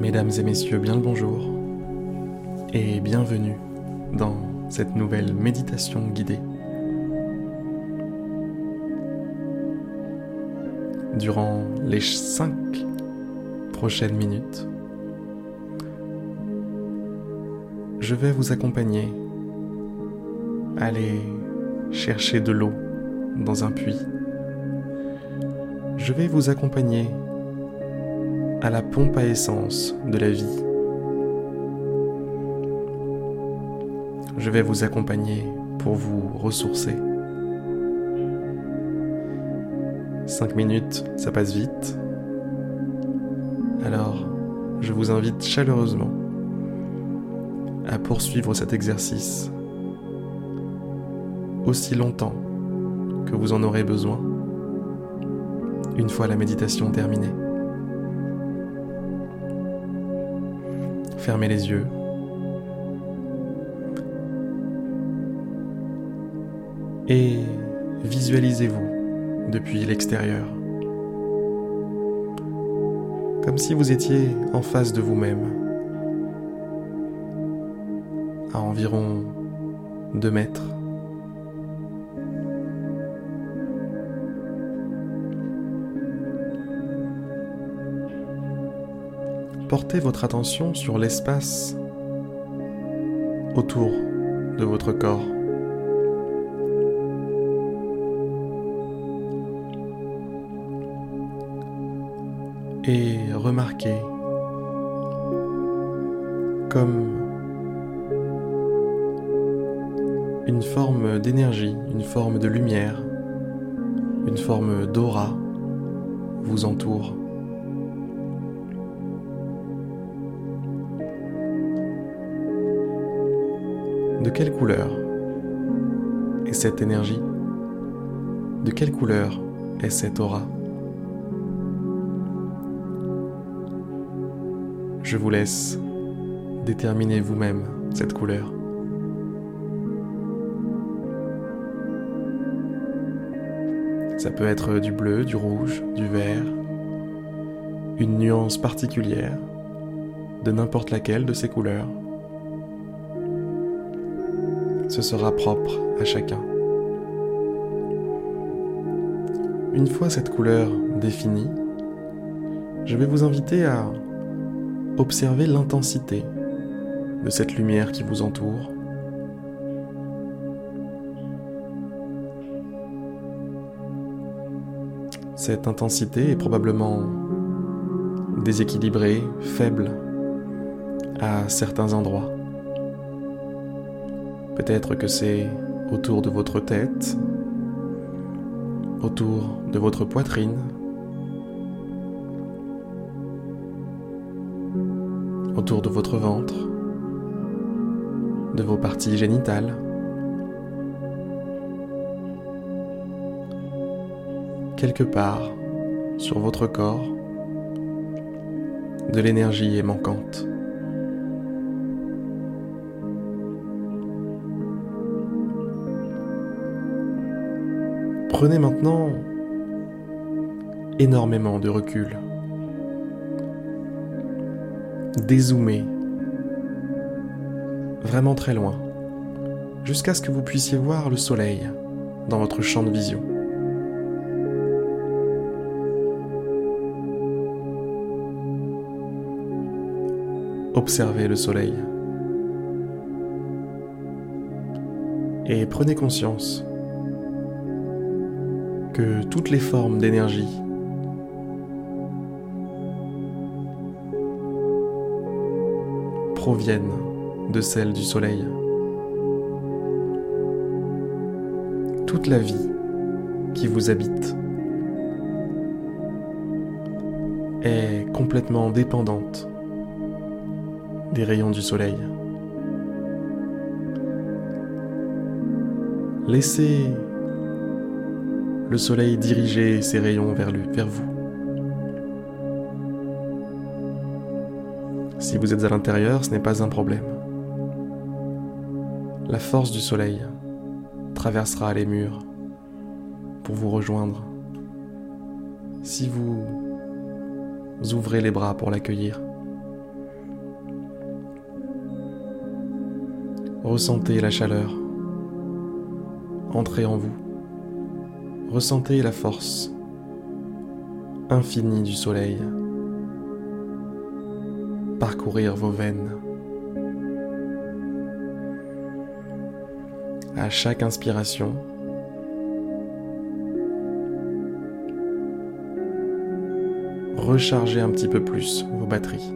Mesdames et messieurs, bien le bonjour et bienvenue dans cette nouvelle méditation guidée. Durant les cinq prochaines minutes, je vais vous accompagner à aller chercher de l'eau dans un puits. Je vais vous accompagner à la pompe à essence de la vie. Je vais vous accompagner pour vous ressourcer. Cinq minutes, ça passe vite. Alors, je vous invite chaleureusement à poursuivre cet exercice aussi longtemps que vous en aurez besoin une fois la méditation terminée. Fermez les yeux. Et visualisez-vous depuis l'extérieur. Comme si vous étiez en face de vous-même. À environ 2 mètres. Portez votre attention sur l'espace autour de votre corps. Et remarquez comme une forme d'énergie, une forme de lumière, une forme d'aura vous entoure. De quelle couleur est cette énergie? De quelle couleur est cette aura? Je vous laisse déterminer vous-même cette couleur. Ça peut être du bleu, du rouge, du vert, une nuance particulière de n'importe laquelle de ces couleurs ce sera propre à chacun. Une fois cette couleur définie, je vais vous inviter à observer l'intensité de cette lumière qui vous entoure. Cette intensité est probablement déséquilibrée, faible à certains endroits. Peut-être que c'est autour de votre tête, autour de votre poitrine, autour de votre ventre, de vos parties génitales. Quelque part sur votre corps, de l'énergie est manquante. Prenez maintenant énormément de recul. Dézoomez vraiment très loin, jusqu'à ce que vous puissiez voir le soleil dans votre champ de vision. Observez le soleil et prenez conscience que toutes les formes d'énergie proviennent de celle du soleil. Toute la vie qui vous habite est complètement dépendante des rayons du soleil. Laissez le soleil dirigeait ses rayons vers, vous. Si vous êtes à l'intérieur, ce n'est pas un problème. La force du soleil traversera les murs pour vous rejoindre. Si vous ouvrez les bras pour l'accueillir, ressentez la chaleur entrer en vous. Ressentez la force infinie du soleil parcourir vos veines. À chaque inspiration, rechargez un petit peu plus vos batteries.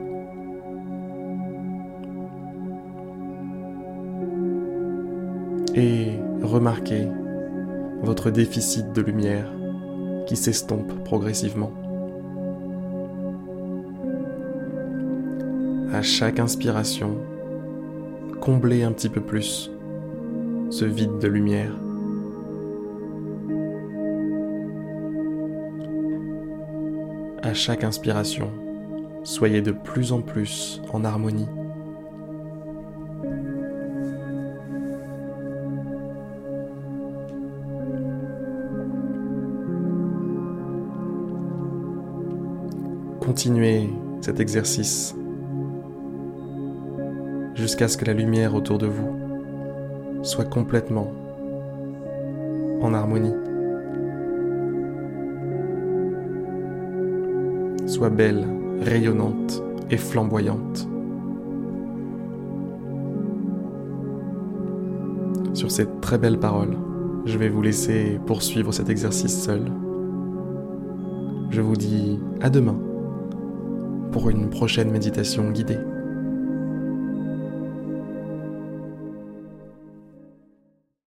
Et remarquez votre déficit de lumière qui s'estompe progressivement. À chaque inspiration, comblez un petit peu plus ce vide de lumière. À chaque inspiration, soyez de plus en plus en harmonie Continuez cet exercice jusqu'à ce que la lumière autour de vous soit complètement en harmonie, soit belle, rayonnante et flamboyante. Sur ces très belles paroles, je vais vous laisser poursuivre cet exercice seul. Je vous dis à demain pour une prochaine méditation guidée.